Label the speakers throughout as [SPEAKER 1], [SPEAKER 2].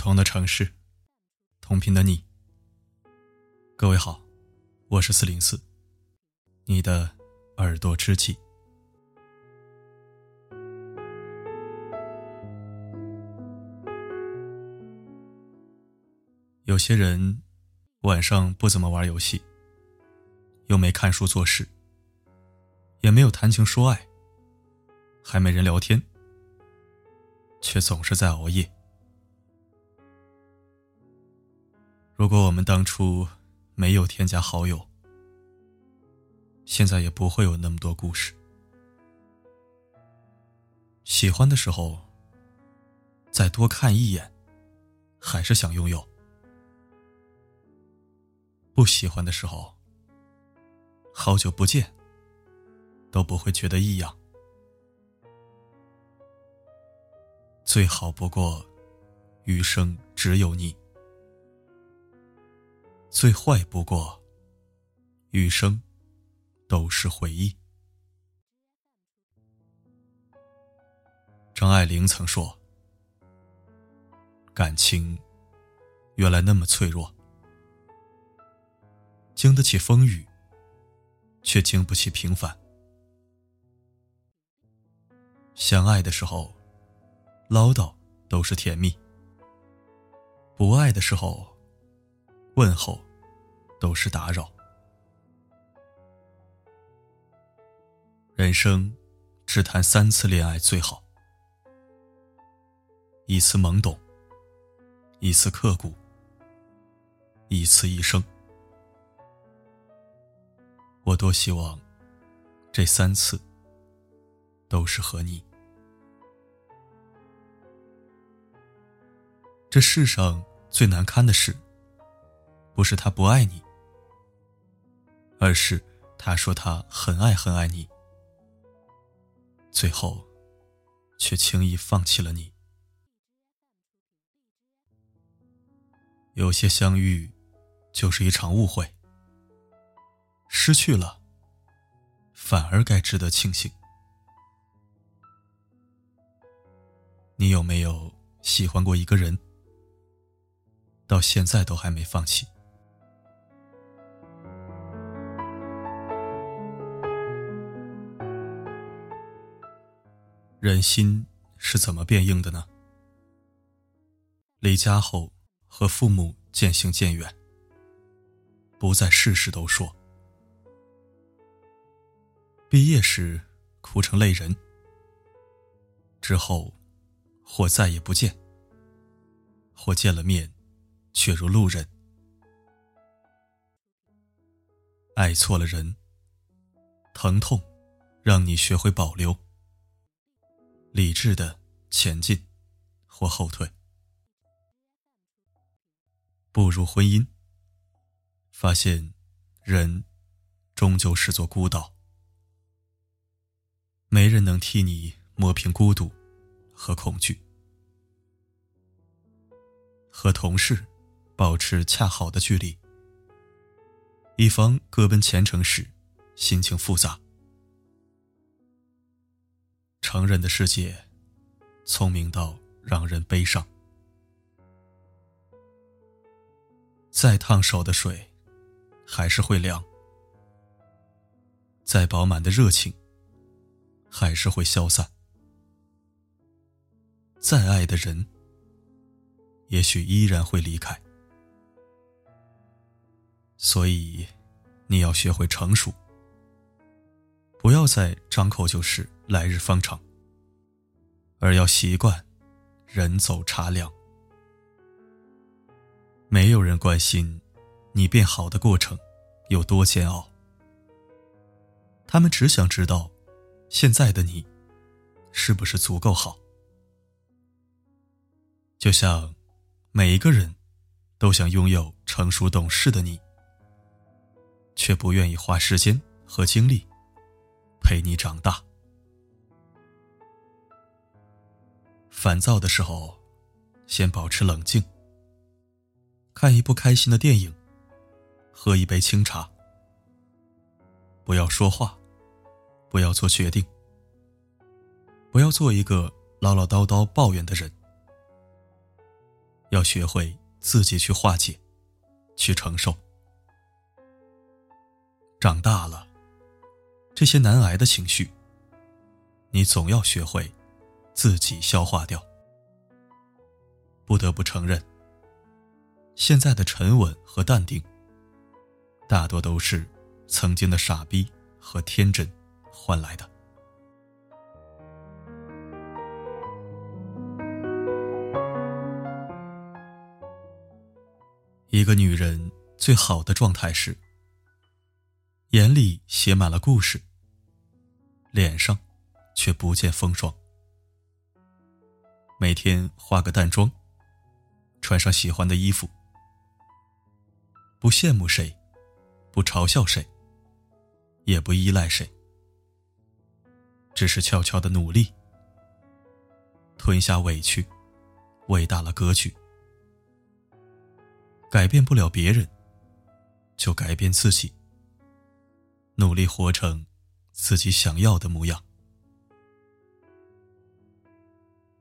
[SPEAKER 1] 同的城市，同频的你。各位好，我是四零四，你的耳朵知己。有些人晚上不怎么玩游戏，又没看书做事，也没有谈情说爱，还没人聊天，却总是在熬夜。如果我们当初没有添加好友，现在也不会有那么多故事。喜欢的时候，再多看一眼，还是想拥有；不喜欢的时候，好久不见，都不会觉得异样。最好不过，余生只有你。最坏不过，余生都是回忆。张爱玲曾说：“感情原来那么脆弱，经得起风雨，却经不起平凡。相爱的时候，唠叨都是甜蜜；不爱的时候，问候都是打扰。人生只谈三次恋爱最好：一次懵懂，一次刻骨，一次一生。我多希望这三次都是和你。这世上最难堪的事。不是他不爱你，而是他说他很爱很爱你，最后却轻易放弃了你。有些相遇就是一场误会，失去了反而该值得庆幸。你有没有喜欢过一个人，到现在都还没放弃？人心是怎么变硬的呢？离家后和父母渐行渐远，不再事事都说。毕业时哭成泪人，之后或再也不见，或见了面却如路人。爱错了人，疼痛让你学会保留。理智的前进或后退，步入婚姻，发现人终究是座孤岛，没人能替你磨平孤独和恐惧。和同事保持恰好的距离，以防各奔前程时心情复杂。成人的世界，聪明到让人悲伤。再烫手的水，还是会凉；再饱满的热情，还是会消散；再爱的人，也许依然会离开。所以，你要学会成熟，不要再张口就是。来日方长，而要习惯人走茶凉。没有人关心你变好的过程有多煎熬，他们只想知道现在的你是不是足够好。就像每一个人都想拥有成熟懂事的你，却不愿意花时间和精力陪你长大。烦躁的时候，先保持冷静。看一部开心的电影，喝一杯清茶。不要说话，不要做决定，不要做一个唠唠叨叨抱怨的人。要学会自己去化解，去承受。长大了，这些难挨的情绪，你总要学会自己消化掉。不得不承认，现在的沉稳和淡定，大多都是曾经的傻逼和天真换来的。一个女人最好的状态是，眼里写满了故事，脸上却不见风霜。每天化个淡妆，穿上喜欢的衣服，不羡慕谁，不嘲笑谁，也不依赖谁，只是悄悄的努力，吞下委屈，伟大了格局。改变不了别人，就改变自己。努力活成自己想要的模样。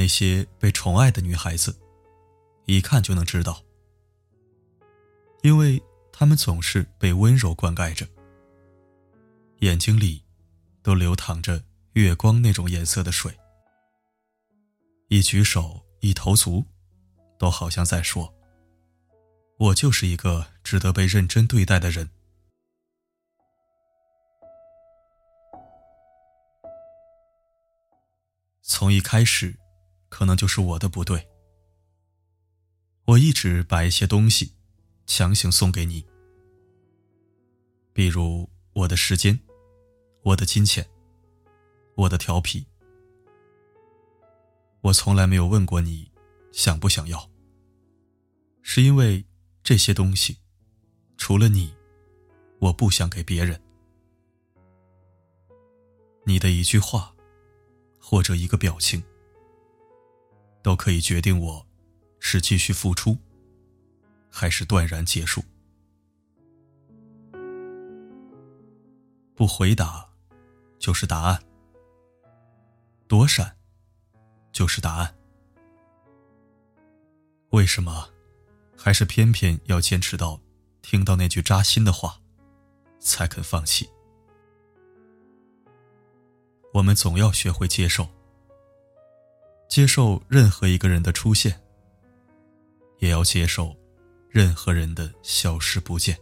[SPEAKER 1] 那些被宠爱的女孩子，一看就能知道，因为她们总是被温柔灌溉着，眼睛里都流淌着月光那种颜色的水，一举手一投足，都好像在说。我就是一个值得被认真对待的人。从一开始，可能就是我的不对。我一直把一些东西强行送给你，比如我的时间、我的金钱、我的调皮。我从来没有问过你想不想要，是因为。这些东西，除了你，我不想给别人。你的一句话，或者一个表情，都可以决定我是继续付出，还是断然结束。不回答，就是答案；躲闪，就是答案。为什么？还是偏偏要坚持到听到那句扎心的话，才肯放弃。我们总要学会接受，接受任何一个人的出现，也要接受任何人的消失不见。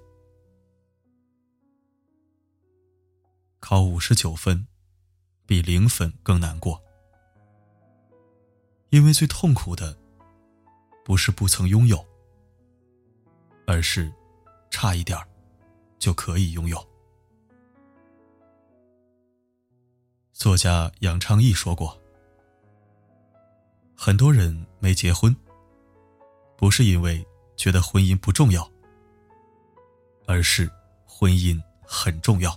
[SPEAKER 1] 考五十九分，比零分更难过，因为最痛苦的不是不曾拥有。而是，差一点就可以拥有。作家杨昌义说过：“很多人没结婚，不是因为觉得婚姻不重要，而是婚姻很重要。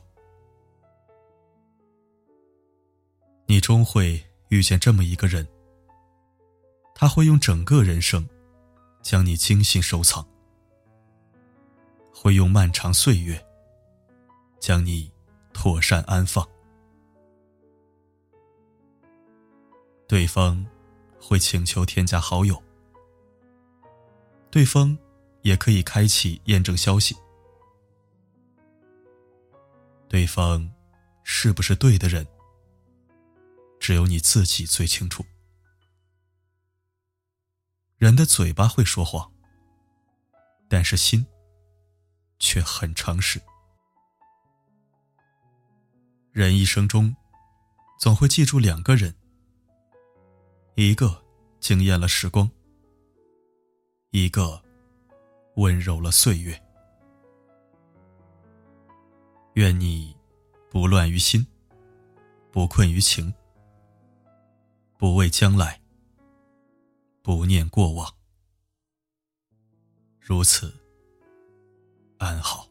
[SPEAKER 1] 你终会遇见这么一个人，他会用整个人生，将你精心收藏。”会用漫长岁月将你妥善安放，对方会请求添加好友，对方也可以开启验证消息，对方是不是对的人，只有你自己最清楚。人的嘴巴会说谎，但是心。却很诚实。人一生中，总会记住两个人：一个惊艳了时光，一个温柔了岁月。愿你不乱于心，不困于情，不畏将来，不念过往。如此。安好。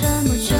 [SPEAKER 2] 看